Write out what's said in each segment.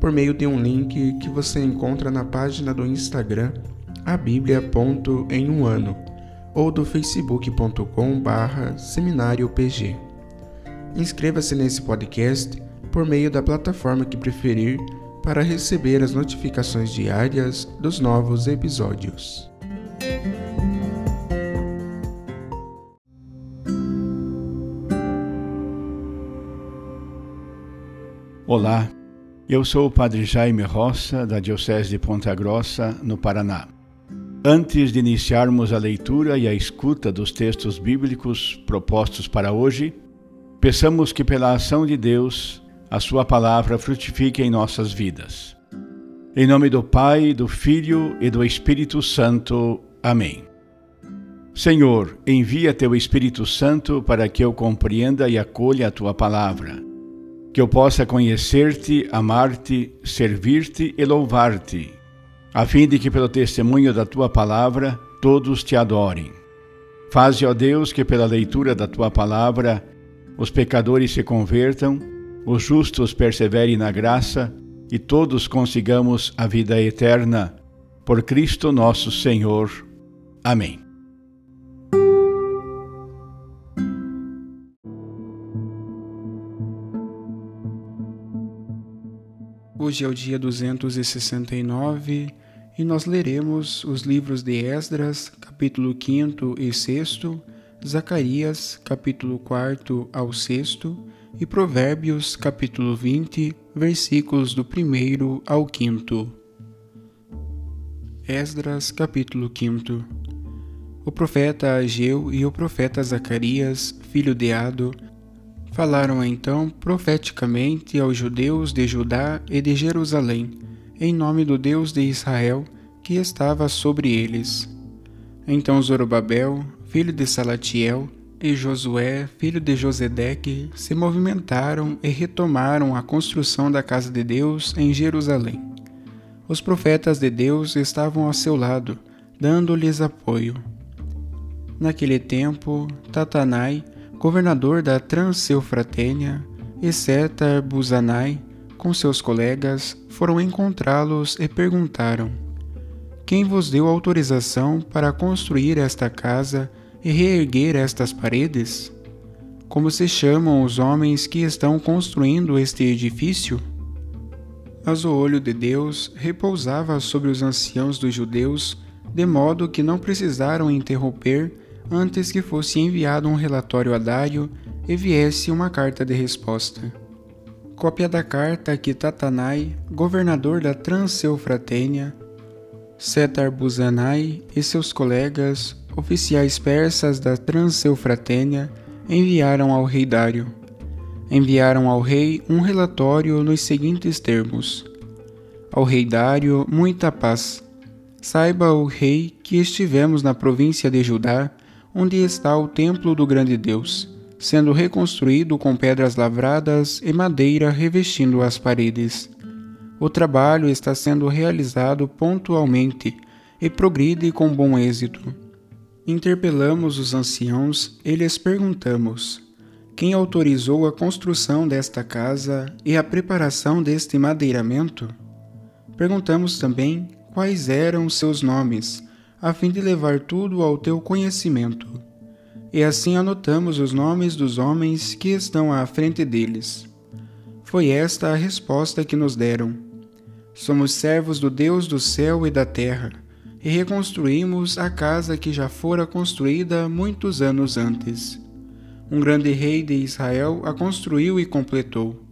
por meio de um link que você encontra na página do Instagram a em um ano ou do facebook.com barra seminariopg. Inscreva-se nesse podcast por meio da plataforma que preferir para receber as notificações diárias dos novos episódios. Olá, eu sou o Padre Jaime Roça, da Diocese de Ponta Grossa, no Paraná. Antes de iniciarmos a leitura e a escuta dos textos bíblicos propostos para hoje, peçamos que, pela ação de Deus, a Sua palavra frutifique em nossas vidas. Em nome do Pai, do Filho e do Espírito Santo. Amém. Senhor, envia Teu Espírito Santo para que eu compreenda e acolha a Tua palavra que eu possa conhecer-te, amar-te, servir-te e louvar-te, a fim de que pelo testemunho da tua palavra todos te adorem. Faze, ó Deus, que pela leitura da tua palavra os pecadores se convertam, os justos perseverem na graça e todos consigamos a vida eterna. Por Cristo nosso Senhor. Amém. Hoje é o dia 269 e nós leremos os livros de Esdras, capítulo 5 e 6, Zacarias, capítulo 4 ao 6 e Provérbios, capítulo 20, versículos do 1 ao 5. Esdras, capítulo 5 O profeta Ageu e o profeta Zacarias, filho de Ado, Falaram então profeticamente aos judeus de Judá e de Jerusalém, em nome do Deus de Israel, que estava sobre eles. Então Zorobabel, filho de Salatiel, e Josué, filho de Josedeque, se movimentaram e retomaram a construção da casa de Deus em Jerusalém. Os profetas de Deus estavam ao seu lado, dando-lhes apoio. Naquele tempo, Tatanai, governador da Transeufratênia, e Setar Buzanai, com seus colegas, foram encontrá-los e perguntaram: Quem vos deu autorização para construir esta casa e reerguer estas paredes? Como se chamam os homens que estão construindo este edifício? Mas o olho de Deus repousava sobre os anciãos dos judeus, de modo que não precisaram interromper antes que fosse enviado um relatório a Dário e viesse uma carta de resposta. Cópia da carta que Tatanai, governador da Transeufratênia, Setar Buzanai e seus colegas, oficiais persas da Transeufratênia, enviaram ao rei Dário. Enviaram ao rei um relatório nos seguintes termos: Ao rei Dário, muita paz. Saiba o rei que estivemos na província de Judá onde está o templo do grande Deus, sendo reconstruído com pedras lavradas e madeira revestindo as paredes. O trabalho está sendo realizado pontualmente e progride com bom êxito. Interpelamos os anciãos e lhes perguntamos: quem autorizou a construção desta casa e a preparação deste madeiramento? Perguntamos também quais eram seus nomes a fim de levar tudo ao teu conhecimento. E assim anotamos os nomes dos homens que estão à frente deles. Foi esta a resposta que nos deram: Somos servos do Deus do céu e da terra, e reconstruímos a casa que já fora construída muitos anos antes. Um grande rei de Israel a construiu e completou.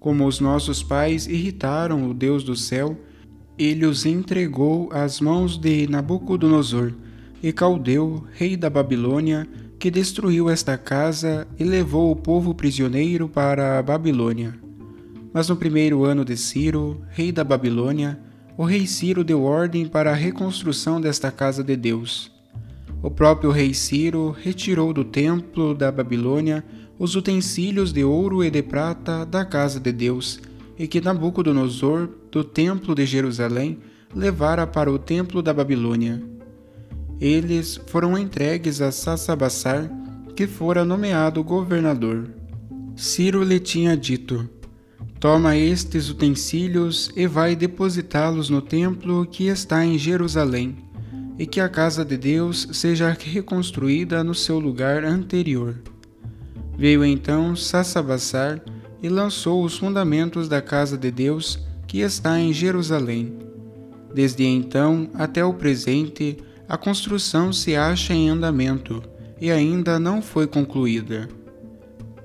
Como os nossos pais irritaram o Deus do céu, ele os entregou às mãos de Nabucodonosor, e Caldeu, rei da Babilônia, que destruiu esta casa e levou o povo prisioneiro para a Babilônia. Mas no primeiro ano de Ciro, rei da Babilônia, o rei Ciro deu ordem para a reconstrução desta casa de Deus. O próprio rei Ciro retirou do templo da Babilônia os utensílios de ouro e de prata da casa de Deus, e que Nabucodonosor, do templo de Jerusalém, levara para o templo da Babilônia. Eles foram entregues a Sassabassar, que fora nomeado governador. Ciro lhe tinha dito: Toma estes utensílios e vai depositá-los no templo que está em Jerusalém, e que a casa de Deus seja reconstruída no seu lugar anterior. Veio então Sassabassar e lançou os fundamentos da casa de Deus que está em Jerusalém. Desde então até o presente, a construção se acha em andamento e ainda não foi concluída.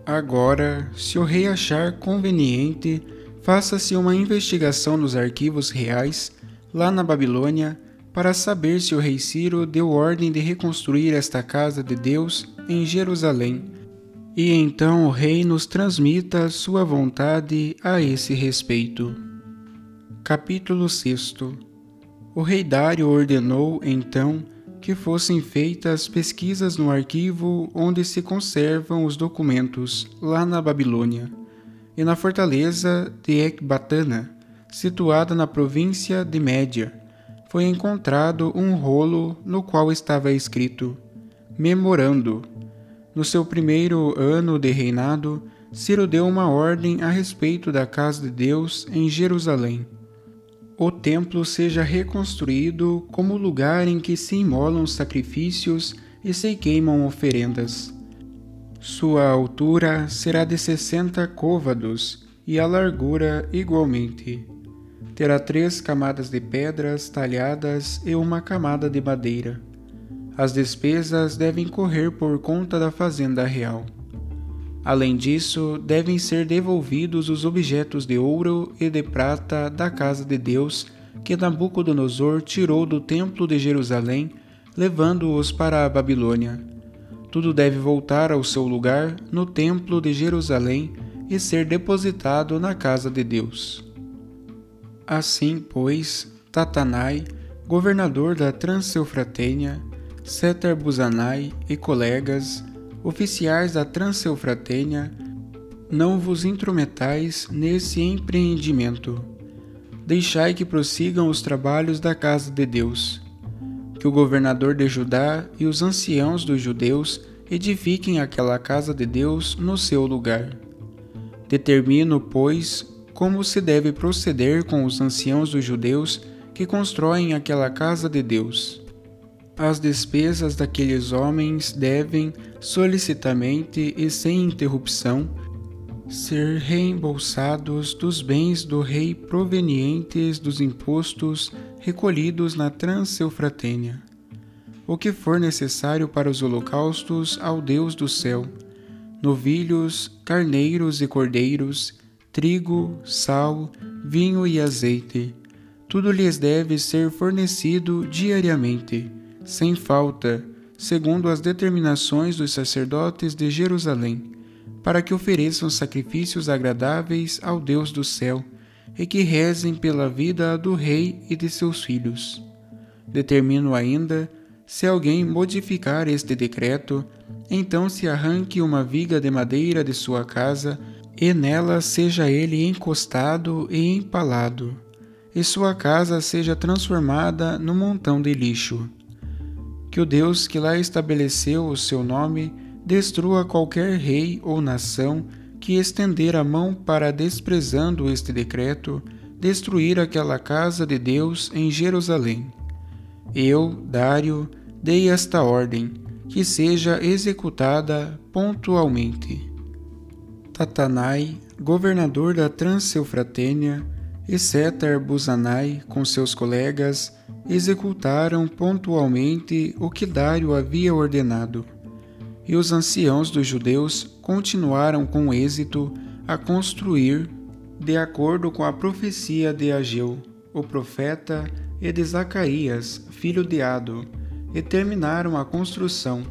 Agora, se o rei achar conveniente, faça-se uma investigação nos arquivos reais, lá na Babilônia, para saber se o rei Ciro deu ordem de reconstruir esta casa de Deus em Jerusalém, e então o rei nos transmita sua vontade a esse respeito. Capítulo 6 O rei Dário ordenou, então, que fossem feitas pesquisas no arquivo onde se conservam os documentos, lá na Babilônia, e na fortaleza de Ecbatana, situada na província de Média, foi encontrado um rolo no qual estava escrito: Memorando. No seu primeiro ano de reinado, Ciro deu uma ordem a respeito da casa de Deus em Jerusalém o templo seja reconstruído como lugar em que se imolam sacrifícios e se queimam oferendas. Sua altura será de sessenta côvados e a largura igualmente. Terá três camadas de pedras talhadas e uma camada de madeira. As despesas devem correr por conta da fazenda real. Além disso, devem ser devolvidos os objetos de ouro e de prata da casa de Deus que Nabucodonosor tirou do templo de Jerusalém, levando-os para a Babilônia. Tudo deve voltar ao seu lugar no templo de Jerusalém e ser depositado na casa de Deus. Assim, pois, Tatanai, governador da Transeufratênia, Setar-Buzanai e colegas, oficiais da Transeufratênia, não vos intrometais nesse empreendimento. Deixai que prossigam os trabalhos da casa de Deus. Que o governador de Judá e os anciãos dos judeus edifiquem aquela casa de Deus no seu lugar. Determino, pois, como se deve proceder com os anciãos dos judeus que constroem aquela casa de Deus as despesas daqueles homens devem, solicitamente e sem interrupção, ser reembolsados dos bens do rei provenientes dos impostos recolhidos na Transeufratênia. O que for necessário para os holocaustos ao Deus do céu, novilhos, carneiros e cordeiros, trigo, sal, vinho e azeite, tudo lhes deve ser fornecido diariamente sem falta, segundo as determinações dos sacerdotes de Jerusalém, para que ofereçam sacrifícios agradáveis ao Deus do céu e que rezem pela vida do rei e de seus filhos. Determino ainda, se alguém modificar este decreto, então se arranque uma viga de madeira de sua casa e nela seja ele encostado e empalado, e sua casa seja transformada num montão de lixo que o Deus que lá estabeleceu o seu nome destrua qualquer rei ou nação que estender a mão para, desprezando este decreto, destruir aquela casa de Deus em Jerusalém. Eu, Dário, dei esta ordem, que seja executada pontualmente. Tatanai, governador da Transeufratênia, e Setar Buzanai, com seus colegas, executaram pontualmente o que Dário havia ordenado. E os anciãos dos judeus continuaram com êxito a construir, de acordo com a profecia de Ageu, o profeta, e de Zacarias, filho de Ado, e terminaram a construção,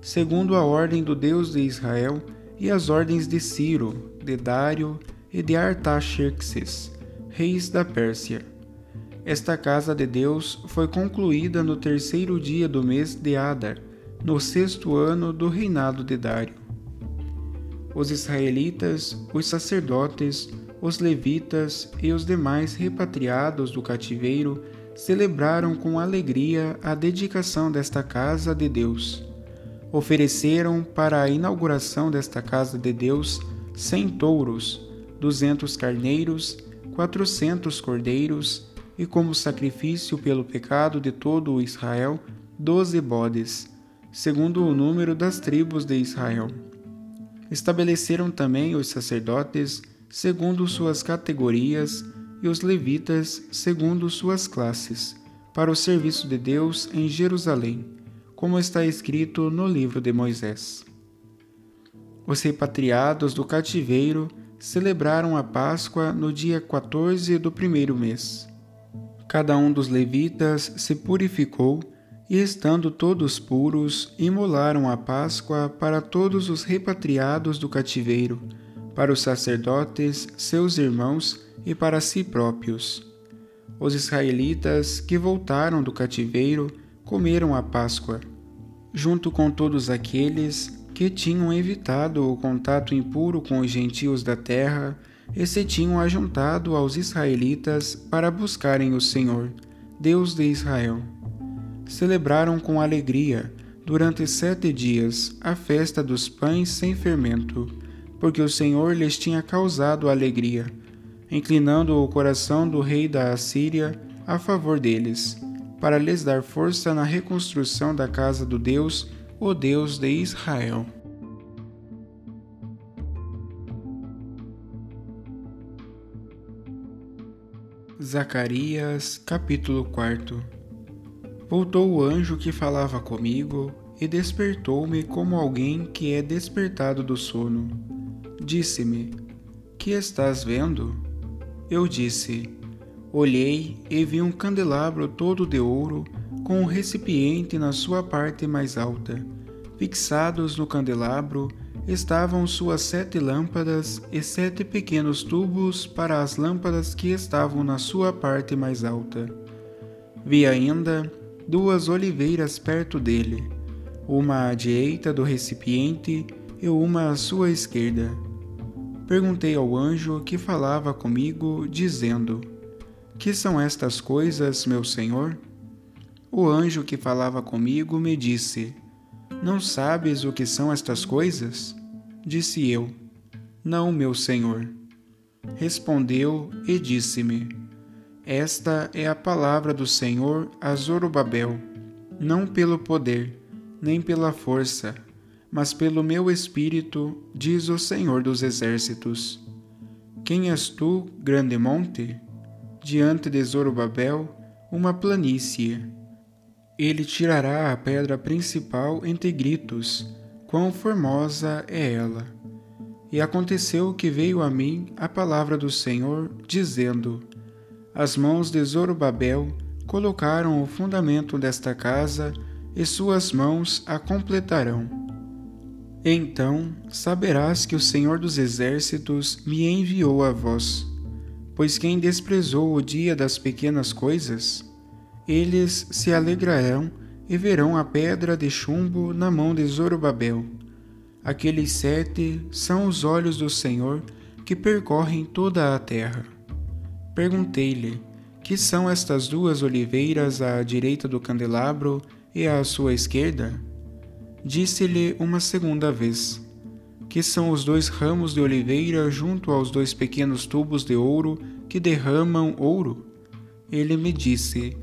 segundo a ordem do Deus de Israel e as ordens de Ciro, de Dário e de Artaxerxes, reis da Pérsia. Esta casa de Deus foi concluída no terceiro dia do mês de Adar, no sexto ano do reinado de Dário. Os israelitas, os sacerdotes, os levitas e os demais repatriados do cativeiro celebraram com alegria a dedicação desta casa de Deus. Ofereceram para a inauguração desta casa de Deus cem touros, duzentos carneiros, quatrocentos cordeiros e como sacrifício pelo pecado de todo o Israel, doze bodes, segundo o número das tribos de Israel. Estabeleceram também os sacerdotes segundo suas categorias e os levitas segundo suas classes, para o serviço de Deus em Jerusalém, como está escrito no livro de Moisés. Os repatriados do cativeiro celebraram a Páscoa no dia 14 do primeiro mês. Cada um dos levitas se purificou e, estando todos puros, imolaram a Páscoa para todos os repatriados do cativeiro, para os sacerdotes, seus irmãos e para si próprios. Os israelitas que voltaram do cativeiro comeram a Páscoa, junto com todos aqueles que tinham evitado o contato impuro com os gentios da terra e se tinham ajuntado aos israelitas para buscarem o Senhor, Deus de Israel. Celebraram com alegria, durante sete dias, a festa dos pães sem fermento, porque o Senhor lhes tinha causado alegria inclinando o coração do rei da Assíria a favor deles, para lhes dar força na reconstrução da casa do Deus, o Deus de Israel. Zacarias, capítulo 4 Voltou o anjo que falava comigo e despertou-me como alguém que é despertado do sono. Disse-me: Que estás vendo? Eu disse: Olhei e vi um candelabro todo de ouro, com um recipiente na sua parte mais alta. Fixados no candelabro estavam suas sete lâmpadas e sete pequenos tubos para as lâmpadas que estavam na sua parte mais alta. Vi ainda duas oliveiras perto dele, uma à direita do recipiente e uma à sua esquerda perguntei ao anjo que falava comigo, dizendo: Que são estas coisas, meu senhor? O anjo que falava comigo me disse: Não sabes o que são estas coisas? Disse eu: Não, meu senhor. Respondeu e disse-me: Esta é a palavra do Senhor a Zorobabel, não pelo poder, nem pela força, mas pelo meu espírito, diz o Senhor dos Exércitos. Quem és tu, grande monte? Diante de Zorobabel, uma planície. Ele tirará a pedra principal entre gritos, quão formosa é ela. E aconteceu que veio a mim a palavra do Senhor, dizendo: As mãos de Zorobabel colocaram o fundamento desta casa, e suas mãos a completarão. Então saberás que o Senhor dos Exércitos me enviou a vós. Pois quem desprezou o dia das pequenas coisas, eles se alegrarão e verão a pedra de chumbo na mão de Zorobabel. Aqueles sete são os olhos do Senhor que percorrem toda a terra. Perguntei-lhe: Que são estas duas oliveiras à direita do candelabro e à sua esquerda? Disse-lhe uma segunda vez: Que são os dois ramos de oliveira junto aos dois pequenos tubos de ouro que derramam ouro? Ele me disse: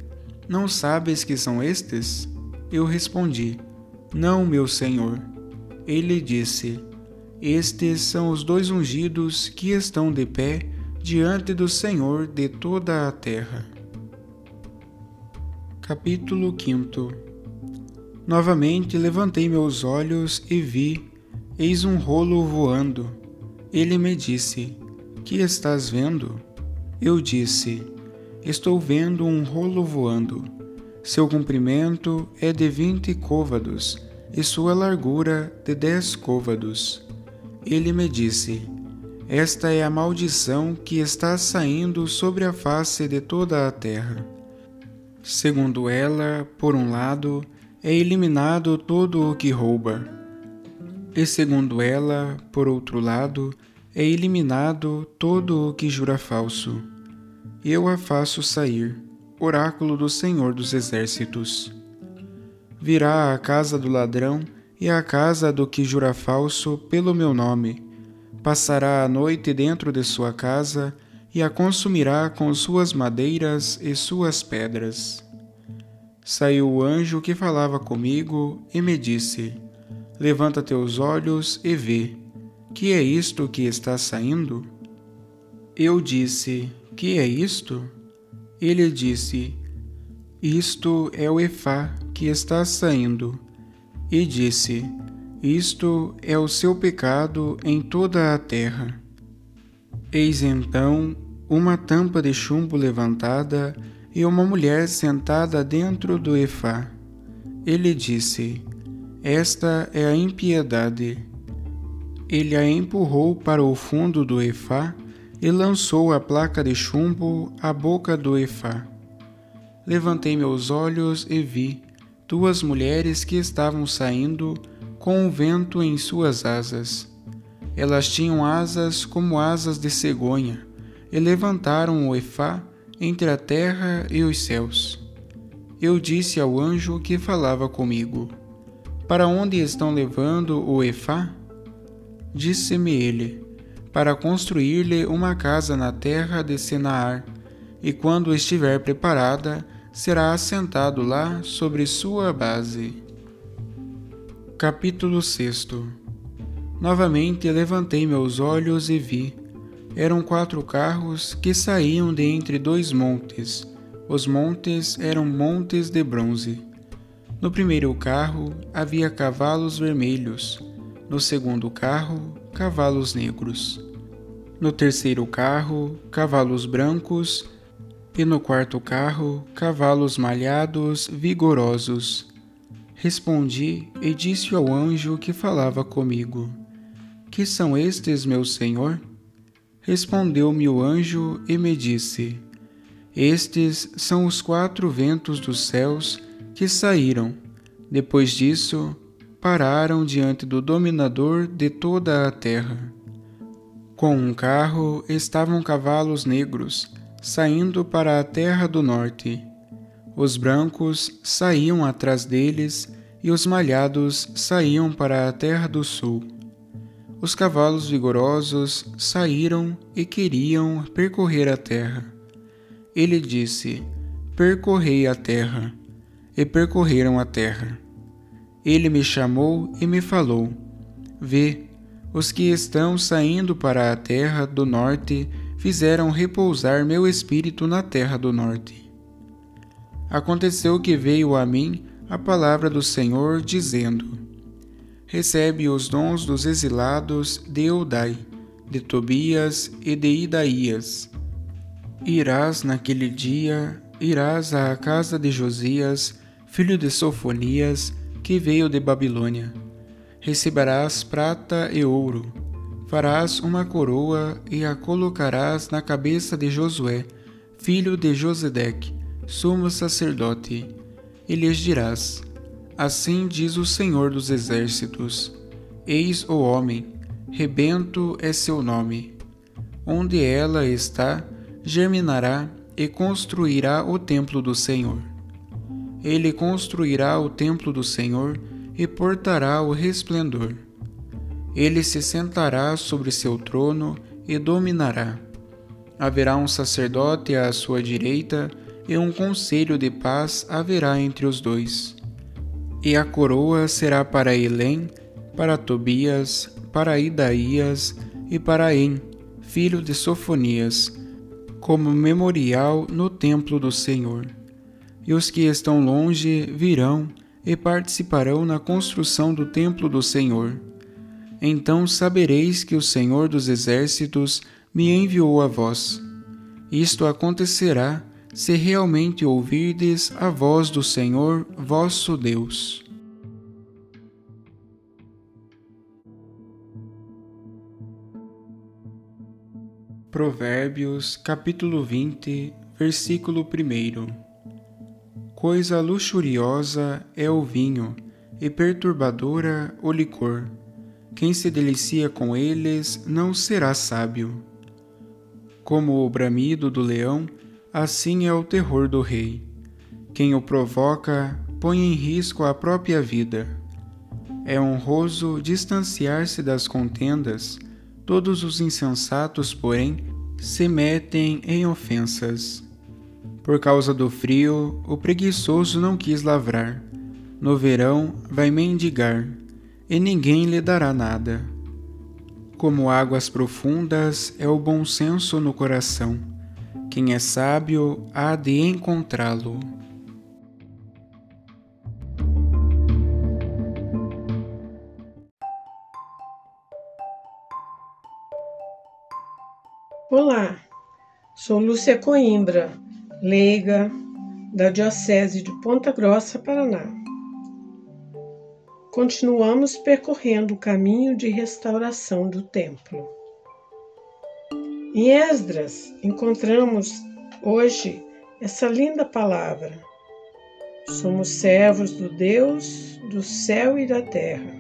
Não sabes que são estes? Eu respondi: Não, meu senhor. Ele disse: Estes são os dois ungidos que estão de pé diante do Senhor de toda a terra. Capítulo 5 Novamente levantei meus olhos e vi, eis um rolo voando. Ele me disse: Que estás vendo? Eu disse: Estou vendo um rolo voando. Seu comprimento é de vinte côvados e sua largura de dez côvados. Ele me disse: Esta é a maldição que está saindo sobre a face de toda a terra. Segundo ela, por um lado, é eliminado todo o que rouba, e segundo ela, por outro lado, é eliminado todo o que jura falso. Eu a faço sair, oráculo do Senhor dos Exércitos. Virá à casa do ladrão e à casa do que jura falso pelo meu nome. Passará a noite dentro de sua casa e a consumirá com suas madeiras e suas pedras. Saiu o anjo que falava comigo e me disse: Levanta teus olhos e vê. Que é isto que está saindo? Eu disse: Que é isto? Ele disse: Isto é o Efá que está saindo. E disse: Isto é o seu pecado em toda a terra. Eis então uma tampa de chumbo levantada e uma mulher sentada dentro do Efá. Ele disse: Esta é a impiedade. Ele a empurrou para o fundo do Efá e lançou a placa de chumbo à boca do Efá. Levantei meus olhos e vi duas mulheres que estavam saindo com o vento em suas asas. Elas tinham asas como asas de cegonha e levantaram o Efá entre a terra e os céus. Eu disse ao anjo que falava comigo: Para onde estão levando o Efá? Disse-me ele: Para construir-lhe uma casa na terra de Senaar, e quando estiver preparada, será assentado lá sobre sua base. Capítulo 6 Novamente levantei meus olhos e vi eram quatro carros que saíam de entre dois montes. Os montes eram montes de bronze. No primeiro carro havia cavalos vermelhos, no segundo carro, cavalos negros. No terceiro carro, cavalos brancos, e no quarto carro, cavalos malhados, vigorosos. Respondi e disse ao anjo que falava comigo: Que são estes, meu senhor? Respondeu-me o anjo e me disse: Estes são os quatro ventos dos céus que saíram. Depois disso, pararam diante do dominador de toda a terra. Com um carro estavam cavalos negros, saindo para a terra do norte. Os brancos saíam atrás deles e os malhados saíam para a terra do sul. Os cavalos vigorosos saíram e queriam percorrer a terra. Ele disse: Percorrei a terra. E percorreram a terra. Ele me chamou e me falou: Vê, os que estão saindo para a terra do norte fizeram repousar meu espírito na terra do norte. Aconteceu que veio a mim a palavra do Senhor, dizendo: recebe os dons dos exilados de Eudai, de Tobias e de Idaías. Irás naquele dia, irás à casa de Josias, filho de Sofonias, que veio de Babilônia. Receberás prata e ouro, farás uma coroa e a colocarás na cabeça de Josué, filho de Josedeque, sumo sacerdote, e lhes dirás: Assim diz o Senhor dos Exércitos: Eis o homem, rebento é seu nome. Onde ela está, germinará e construirá o templo do Senhor. Ele construirá o templo do Senhor e portará o resplendor. Ele se sentará sobre seu trono e dominará. Haverá um sacerdote à sua direita e um conselho de paz haverá entre os dois e a coroa será para Elém, para Tobias, para Idaías e para En, filho de Sofonias, como memorial no templo do Senhor. E os que estão longe virão e participarão na construção do templo do Senhor. Então sabereis que o Senhor dos Exércitos me enviou a vós. Isto acontecerá se realmente ouvirdes a voz do Senhor vosso Deus. Provérbios capítulo 20, versículo 1 Coisa luxuriosa é o vinho, e perturbadora o licor. Quem se delicia com eles não será sábio. Como o bramido do leão, assim é o terror do rei. Quem o provoca põe em risco a própria vida. É honroso distanciar-se das contendas Todos os insensatos, porém, se metem em ofensas. Por causa do frio, o preguiçoso não quis lavrar. No verão, vai mendigar, e ninguém lhe dará nada. Como águas profundas é o bom senso no coração. Quem é sábio há de encontrá-lo. Olá, sou Lúcia Coimbra, leiga da Diocese de Ponta Grossa, Paraná. Continuamos percorrendo o caminho de restauração do templo. Em Esdras encontramos hoje essa linda palavra: Somos servos do Deus do céu e da terra.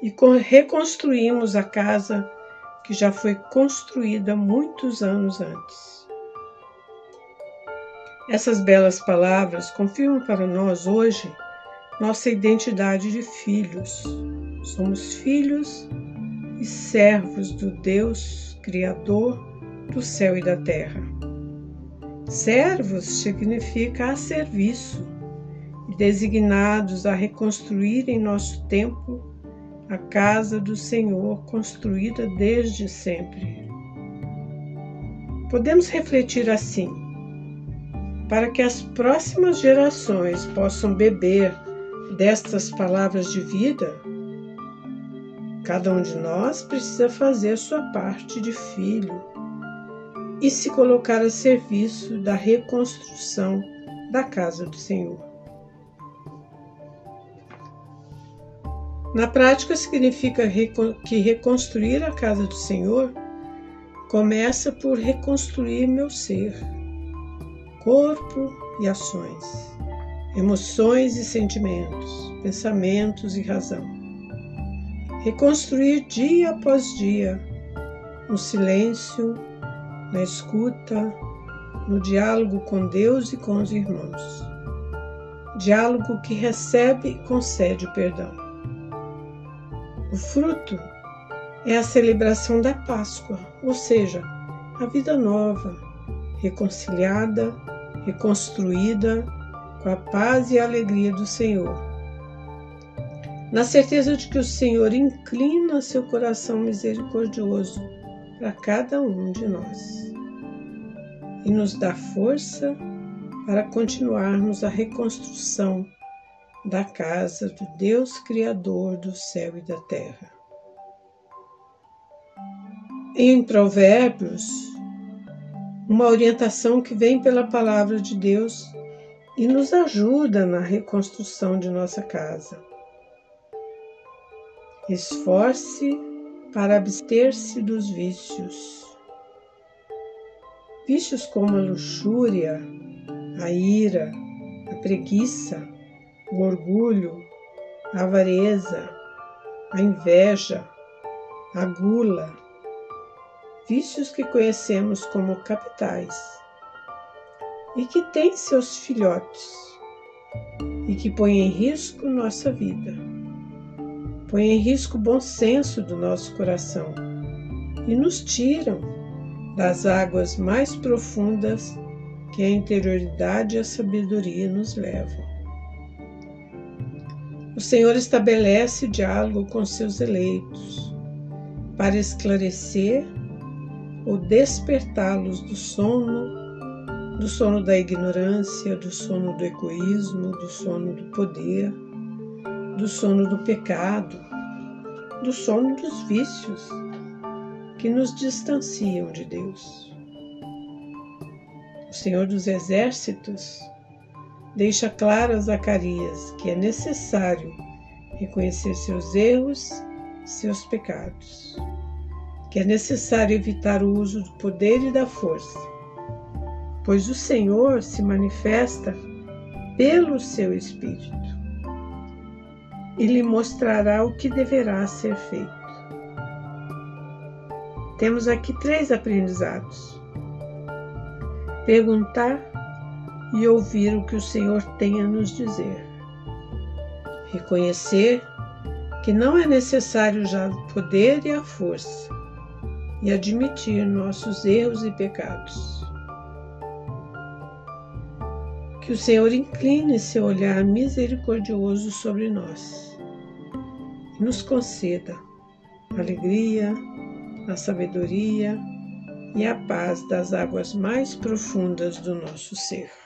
E reconstruímos a casa que já foi construída muitos anos antes. Essas belas palavras confirmam para nós hoje nossa identidade de filhos. Somos filhos e servos do Deus Criador do céu e da terra. Servos significa a serviço designados a reconstruir em nosso tempo a casa do Senhor construída desde sempre. Podemos refletir assim: para que as próximas gerações possam beber destas palavras de vida, cada um de nós precisa fazer sua parte de filho e se colocar a serviço da reconstrução da casa do Senhor. Na prática, significa que reconstruir a casa do Senhor começa por reconstruir meu ser, corpo e ações, emoções e sentimentos, pensamentos e razão. Reconstruir dia após dia, no silêncio, na escuta, no diálogo com Deus e com os irmãos. Diálogo que recebe e concede o perdão. O fruto é a celebração da Páscoa, ou seja, a vida nova, reconciliada, reconstruída com a paz e a alegria do Senhor. Na certeza de que o Senhor inclina seu coração misericordioso para cada um de nós e nos dá força para continuarmos a reconstrução da casa do Deus Criador do céu e da terra. Em Provérbios, uma orientação que vem pela palavra de Deus e nos ajuda na reconstrução de nossa casa. Esforce para abster-se dos vícios. Vícios como a luxúria, a ira, a preguiça, o orgulho, a avareza, a inveja, a gula, vícios que conhecemos como capitais e que têm seus filhotes e que põem em risco nossa vida, põem em risco o bom senso do nosso coração e nos tiram das águas mais profundas que a interioridade e a sabedoria nos levam. O Senhor estabelece diálogo com seus eleitos para esclarecer ou despertá-los do sono, do sono da ignorância, do sono do egoísmo, do sono do poder, do sono do pecado, do sono dos vícios que nos distanciam de Deus. O Senhor dos Exércitos deixa claro a Zacarias que é necessário reconhecer seus erros, seus pecados que é necessário evitar o uso do poder e da força, pois o Senhor se manifesta pelo seu Espírito. E lhe mostrará o que deverá ser feito. Temos aqui três aprendizados: perguntar e ouvir o que o Senhor tem a nos dizer, reconhecer que não é necessário já o poder e a força, e admitir nossos erros e pecados. Que o Senhor incline seu olhar misericordioso sobre nós e nos conceda a alegria, a sabedoria e a paz das águas mais profundas do nosso ser.